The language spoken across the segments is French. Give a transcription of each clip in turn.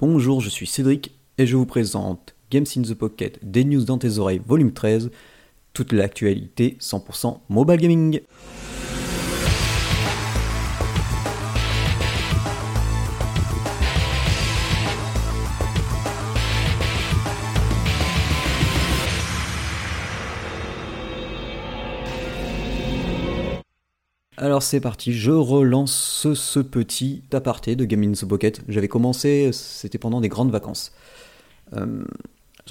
Bonjour, je suis Cédric et je vous présente Games in the Pocket, des news dans tes oreilles, volume 13, toute l'actualité 100% mobile gaming. Alors c'est parti, je relance ce, petit aparté de Game in the Pocket. J'avais commencé, c'était pendant des grandes vacances. Euh,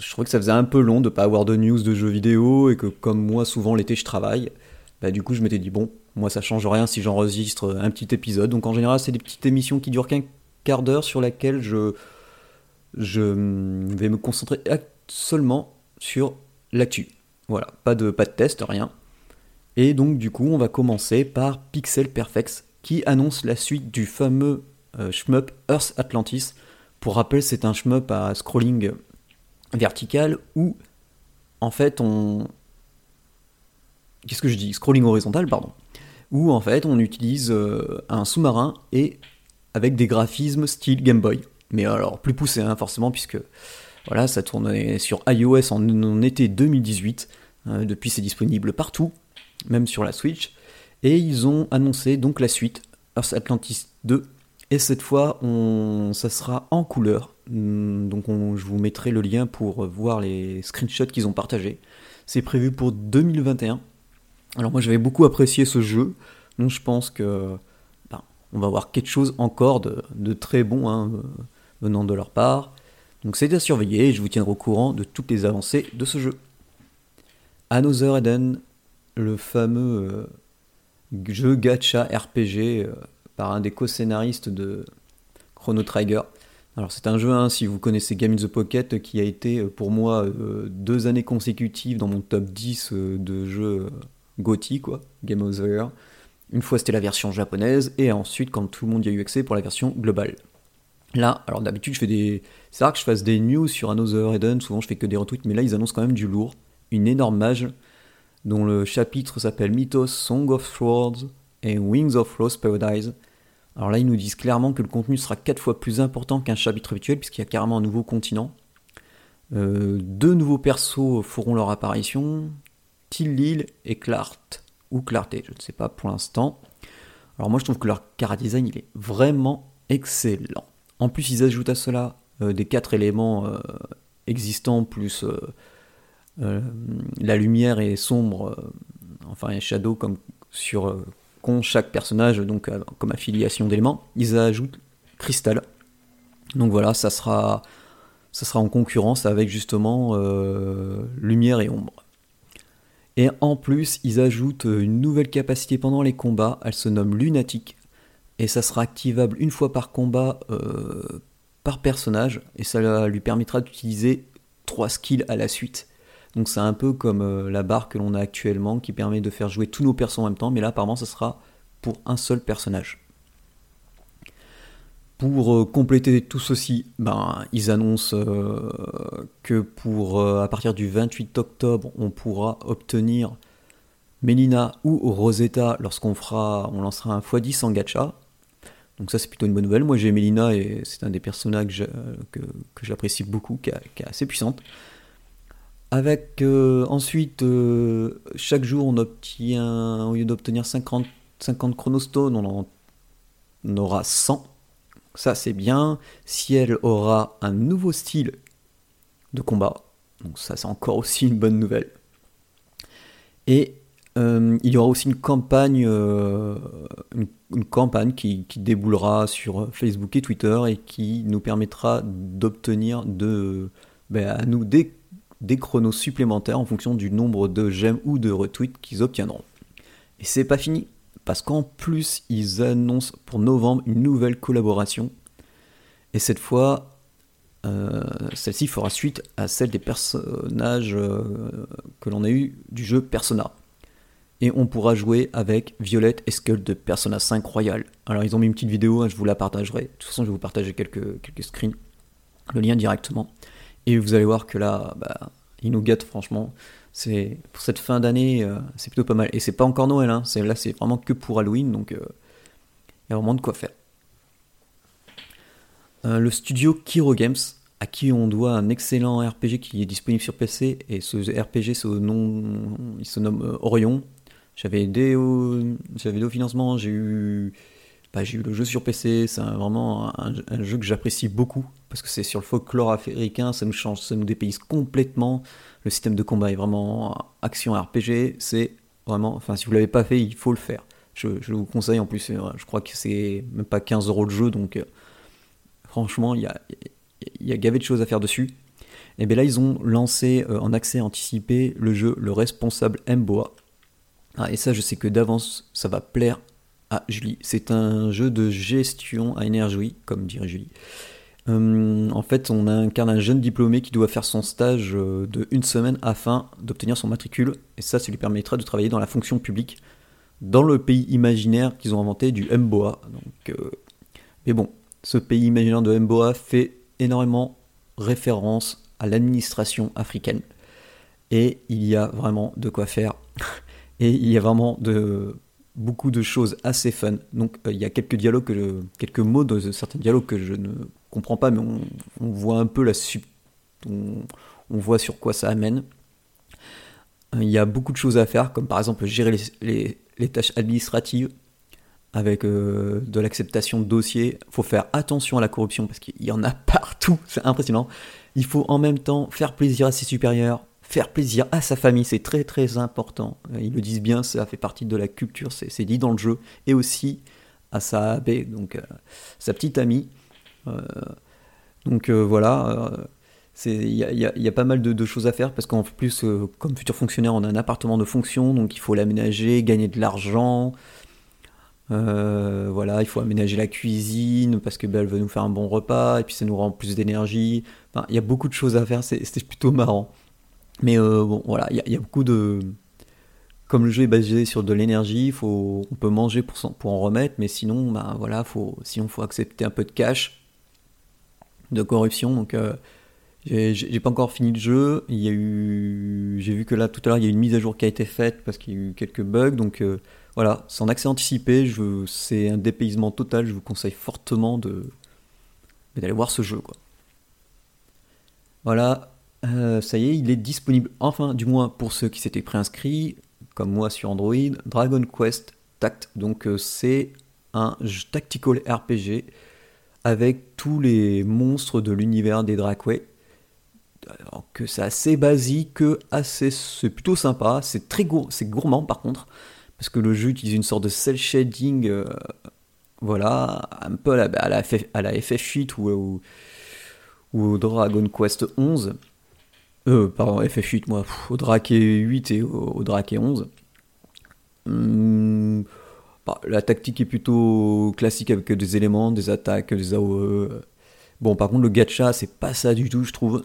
je trouvais que ça faisait un peu long de pas avoir de news de jeux vidéo et que comme moi souvent l'été je travaille, bah, du coup je m'étais dit bon, moi ça change rien si j'enregistre un petit épisode. Donc en général c'est des petites émissions qui durent qu'un quart d'heure sur laquelle je, je vais me concentrer seulement sur l'actu. Voilà, pas de, pas de test, rien. Et donc du coup, on va commencer par Pixel Perfect qui annonce la suite du fameux euh, Earth Atlantis. Pour rappel, c'est un shmup à scrolling vertical où en fait on qu'est-ce que je dis? Scrolling horizontal, pardon. Où en fait on utilise euh, un sous-marin et avec des graphismes style Game Boy. Mais alors plus poussé hein, forcément puisque voilà ça tournait sur iOS en, été 2018. Euh, depuis c'est disponible partout même sur la Switch. Et ils ont annoncé donc la suite, Earth Atlantis 2. Et cette fois, ça sera en couleur. Hmm, donc je vous mettrai le lien pour voir les screenshots qu'ils ont partagés. C'est prévu pour 2021. Alors moi j'avais beaucoup apprécié ce jeu. Donc je pense que ben, on va voir quelque chose encore de, très bon hein, venant de leur part. Donc c'est à surveiller et je vous tiendrai au courant de toutes les avancées de ce jeu. Another Eden le fameux euh, jeu gacha RPG euh, par un des co-scénaristes de Chrono Trigger. Alors c'est un jeu, hein, si vous connaissez Game in the Pocket, qui a été euh, pour moi deux années consécutives dans mon top 10 de jeux GOTY, quoi, Game of the Year. Une fois c'était la version japonaise, et ensuite quand tout le monde y a eu accès pour la version globale. Là, alors d'habitude je fais des... C'est rare que je fasse des news sur Another Eden, souvent je fais que des retweets, mais là ils annoncent quand même du lourd. Une énorme mage dont le chapitre s'appelle Mythos, Song of Swords et Wings of Lost Paradise. Alors là, ils nous disent clairement que le contenu sera 4 fois plus important qu'un chapitre habituel, puisqu'il y a carrément un nouveau continent. Euh, deux nouveaux persos feront leur apparition, Tillil et Clart, ou Clarté, je ne sais pas pour l'instant. Alors moi je trouve que leur cara design il est vraiment excellent. En plus ils ajoutent à cela euh, des quatre éléments euh, existants plus la lumière est sombre, euh, enfin un shadow comme sur euh, chaque personnage, donc comme affiliation d'éléments. Ils ajoutent cristal. Donc voilà, ça sera, ça sera en concurrence avec justement lumière et ombre. Et en plus, ils ajoutent une nouvelle capacité pendant les combats, elle se nomme Lunatic, et ça sera activable une fois par combat par personnage, et ça lui permettra d'utiliser trois skills à la suite. Donc c'est un peu comme euh, la barre que l'on a actuellement qui permet de faire jouer tous nos persos en même temps, mais là apparemment ça sera pour un seul personnage. Pour euh, compléter tout ceci, ben, ils annoncent euh, que pour à partir du 28 octobre, on pourra obtenir Melina ou Rosetta lorsqu'on fera, on lancera un x10 en gacha. Donc ça c'est plutôt une bonne nouvelle. Moi j'ai Melina et c'est un des personnages que, j'apprécie beaucoup, qui est assez puissante. Avec euh, ensuite, euh, chaque jour, on obtient, au lieu d'obtenir 50, 50 chronostones, on en aura 100. Ça, c'est bien. Si elle aura un nouveau style de combat, donc ça, c'est encore aussi une bonne nouvelle. Et euh, il y aura aussi une campagne, une, campagne qui, déboulera sur Facebook et Twitter et qui nous permettra d'obtenir de, ben, à nous des des chronos supplémentaires en fonction du nombre de j'aime ou de retweets qu'ils obtiendront. Et c'est pas fini, parce qu'en plus, ils annoncent pour novembre une nouvelle collaboration. Et cette fois, euh, celle-ci fera suite à celle des personnages euh, que l'on a eu du jeu Persona. Et on pourra jouer avec Violette et Skull de Persona 5 Royal. Alors ils ont mis une petite vidéo, hein, je vous la partagerai. De toute façon, je vais vous partager quelques, quelques screens, le lien directement. Et vous allez voir que là, bah, il nous gâte franchement. C'est pour cette fin d'année, euh, c'est plutôt pas mal. Et c'est pas encore Noël, hein. là c'est vraiment que pour Halloween, donc euh, il y a vraiment de quoi faire. le studio Kiro Games, à qui on doit un excellent RPG qui est disponible sur PC, et ce RPG, nom, il se nomme Orion. J'avais aidé au, j'avais au financement, j'ai eu, j'ai eu le jeu sur PC, c'est vraiment un, jeu que j'apprécie beaucoup, parce que c'est sur le folklore africain, ça nous change, ça nous dépayse complètement. Le système de combat est vraiment action RPG, c'est vraiment, enfin si vous l'avez pas fait, il faut le faire. Je, vous conseille en plus, je crois que c'est même pas 15 euros de jeu, donc euh, franchement, il y a, y a gavé de choses à faire dessus. Et bien là, ils ont lancé euh, en accès anticipé le jeu Le Responsable Mboa. Ah, et ça, je sais que d'avance, ça va plaire à Julie. C'est un jeu de gestion à énergie, comme dirait Julie. Euh, en fait, on incarne un jeune diplômé qui doit faire son stage de une semaine afin d'obtenir son matricule. Et ça, ça lui permettra de travailler dans la fonction publique dans le pays imaginaire qu'ils ont inventé du Mboa. Donc, euh, mais bon, ce pays imaginaire de Mboa fait énormément référence à l'administration africaine. Et il y a vraiment de quoi faire. Et il y a vraiment de, beaucoup de choses assez fun. Donc euh, il y a quelques dialogues, que quelques mots de certains dialogues que je ne comprends pas, mais on, voit un peu la on, voit sur quoi ça amène. Euh, il y a beaucoup de choses à faire, comme par exemple gérer les, les tâches administratives avec euh, de l'acceptation de dossiers. Il faut faire attention à la corruption parce qu'il y en a partout, c'est impressionnant. Il faut en même temps faire plaisir à ses supérieurs, faire plaisir à sa famille, c'est très très important. Euh, ils le disent bien, ça fait partie de la culture, c'est dit dans le jeu, et aussi à sa donc euh, sa petite amie. donc voilà, il y, a, pas mal de, choses à faire parce qu'en plus, euh, comme futur fonctionnaire, on a un appartement de fonction, donc il faut l'aménager, gagner de l'argent. Euh, voilà, il faut aménager la cuisine parce que ben, elle veut nous faire un bon repas et puis ça nous rend plus d'énergie. Il y a beaucoup de choses à faire, c'est plutôt marrant. Mais euh, bon, voilà, il y, a beaucoup de. Comme le jeu est basé sur de l'énergie, on peut manger pour, pour en remettre, mais sinon, ben, voilà, faut, faut accepter un peu de cash, de corruption. Donc, j'ai pas encore fini le jeu. Il y a eu, j'ai vu que là tout à l'heure il y a une mise à jour qui a été faite parce qu'il y a eu quelques bugs. Donc euh, voilà, c'est accès anticipé. C'est un dépaysement total. Je vous conseille fortement de d'aller voir ce jeu quoi. Voilà, euh, ça y est, il est disponible enfin, du moins pour ceux qui s'étaient préinscrits, comme moi sur Android. Dragon Quest Tact. Donc euh, c'est un tactical RPG avec tous les monstres de l'univers des Dracway alors que c'est assez basique, assez, c'est plutôt sympa, c'est très gour, c'est gourmand par contre, parce que le jeu utilise une sorte de cel shading, euh, voilà, un peu à la, à la, FF, à la FF8 ou, ou, au Dragon Quest 11, euh, pardon, FF8, moi, au Drake 8 et au, au Drake 11. Hum, bah, la tactique est plutôt classique avec des éléments, des attaques, des AOE. Bon, par contre, le gacha, c'est pas ça du tout, je trouve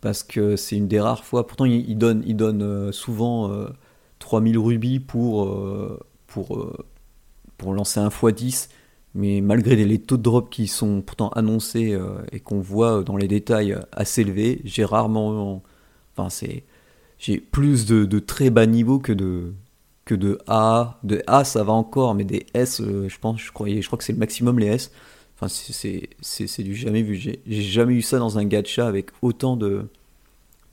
parce que c'est une des rares fois. Pourtant, il, donne, il donne euh, souvent 3000 euh, rubis pour, euh, pour, pour lancer un x10, mais malgré les, taux de drop qui sont pourtant annoncés et qu'on voit dans les détails assez élevés, j'ai rarement. C'est. J'ai plus de, très bas niveau que de, que de A. De A, ça va encore, mais des S, je pense, je, croyais, je crois que c'est le maximum les S. Enfin, c'est du jamais vu. J'ai jamais eu ça dans un gacha avec autant de,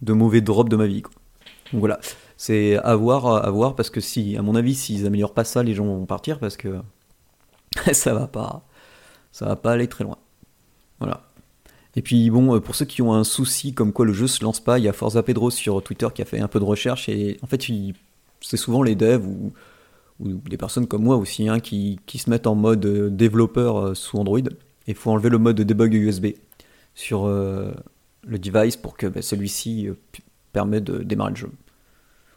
de mauvais drops de ma vie. Donc voilà, c'est à voir, à voir parce que si, à mon avis, s'ils améliorent pas ça, les gens vont partir parce que ça va pas, ça va pas aller très loin. Voilà. Et puis bon, pour ceux qui ont un souci comme quoi le jeu se lance pas, il y a Forza Pedro sur Twitter qui a fait un peu de recherche et en fait, c'est souvent les devs ou des personnes comme moi aussi, hein, qui, qui, se mettent en mode euh, développeur euh, sous Android. Et il faut enlever le mode de debug USB sur euh, le device pour que bah, celui-ci permet de démarrer le jeu.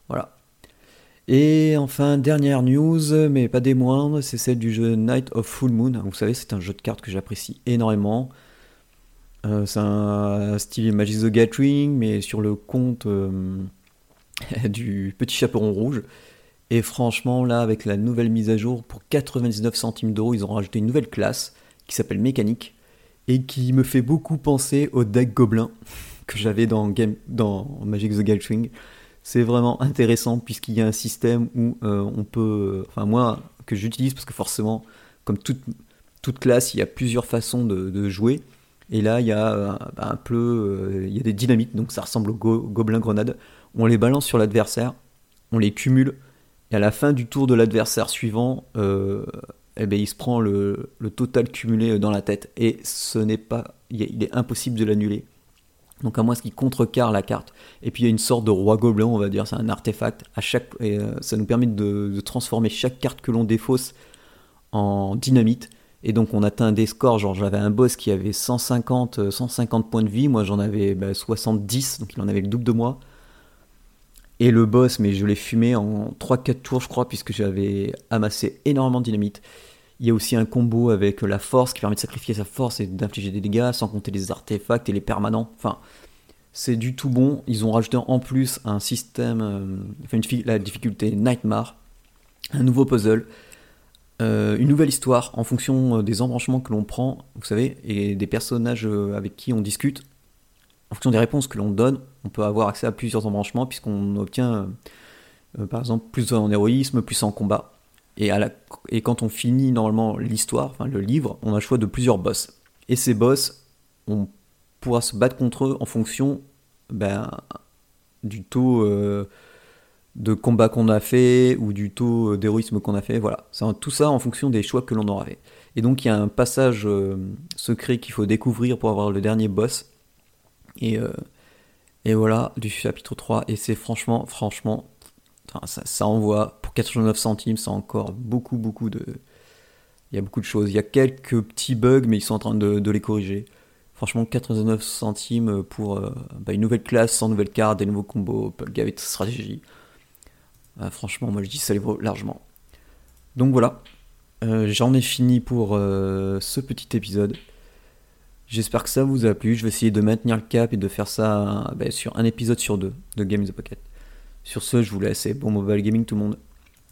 Voilà. Et enfin, dernière news, mais pas des moindres, c'est celle du jeu Night of Full Moon. Vous savez, c'est un jeu de cartes que j'apprécie énormément. C'est un style Magic the Gathering, mais sur le compte du petit chaperon rouge. Et franchement, là, avec la nouvelle mise à jour, pour 99 centimes d'euros, ils ont rajouté une nouvelle classe qui s'appelle Mécanique et qui me fait beaucoup penser au deck Gobelin que j'avais dans, Game, dans Magic the Gathering. C'est vraiment intéressant puisqu'il y a un système où euh, on peut. Enfin, moi, que j'utilise parce que forcément, comme toute, toute classe, il y a plusieurs façons de, jouer. Et là, il y a bah, un peu, il y a des dynamites, donc ça ressemble au gobelin grenade. On les balance sur l'adversaire, on les cumule, et à la fin du tour de l'adversaire suivant, eh ben, il se prend le, total cumulé dans la tête. Et ce n'est pas, il est impossible de l'annuler. Donc à moins ce qui contrecarre la carte. Et puis il y a une sorte de roi gobelin, on va dire, c'est un artefact. À chaque, et, euh, ça nous permet de, transformer chaque carte que l'on défausse en dynamite. Et donc on atteint des scores, genre j'avais un boss qui avait 150, 150 euh, points de vie, moi j'en avais 70, bah, donc il en avait le double de moi. Et le boss, mais je l'ai fumé en 3-4 tours je crois, puisque j'avais amassé énormément de dynamite. Il y a aussi un combo avec la force qui permet de sacrifier sa force et d'infliger des dégâts, sans compter les artefacts et les permanents. Enfin, c'est du tout bon. Ils ont rajouté en plus un système, euh, enfin la difficulté Nightmare, un nouveau puzzle, euh, une nouvelle histoire en fonction euh, des embranchements que l'on prend, vous savez, et des personnages avec qui on discute. En fonction des réponses que l'on donne, on peut avoir accès à plusieurs embranchements puisqu'on obtient, par exemple, plus en héroïsme, plus en combat. Et, et quand on finit normalement l'histoire, enfin le livre, on a le choix de plusieurs boss. Et ces boss, on pourra se battre contre eux en fonction ben, du taux euh, de combat qu'on a fait ou du taux d'héroïsme qu'on a fait. Voilà, c'est tout ça en fonction des choix que l'on aura fait. Et donc il y a un passage euh, secret qu'il faut découvrir pour avoir le dernier boss. Et, euh, et voilà, du chapitre 3. Et c'est franchement, franchement, ça, envoie 89 centimes, c'est encore beaucoup, beaucoup de. Il y a beaucoup de choses. Il y a quelques petits bugs, mais ils sont en train de, les corriger. Franchement, 89 centimes pour euh, bah, une nouvelle classe, sans nouvelle carte, des nouveaux combos, avec stratégie. Euh, franchement, moi je dis ça les vaut largement. Donc voilà, euh, j'en ai fini pour ce petit épisode. J'espère que ça vous a plu. Je vais essayer de maintenir le cap et de faire ça bah, sur un épisode sur deux de Games the Pocket. Sur ce, je vous laisse et bon mobile gaming tout le monde.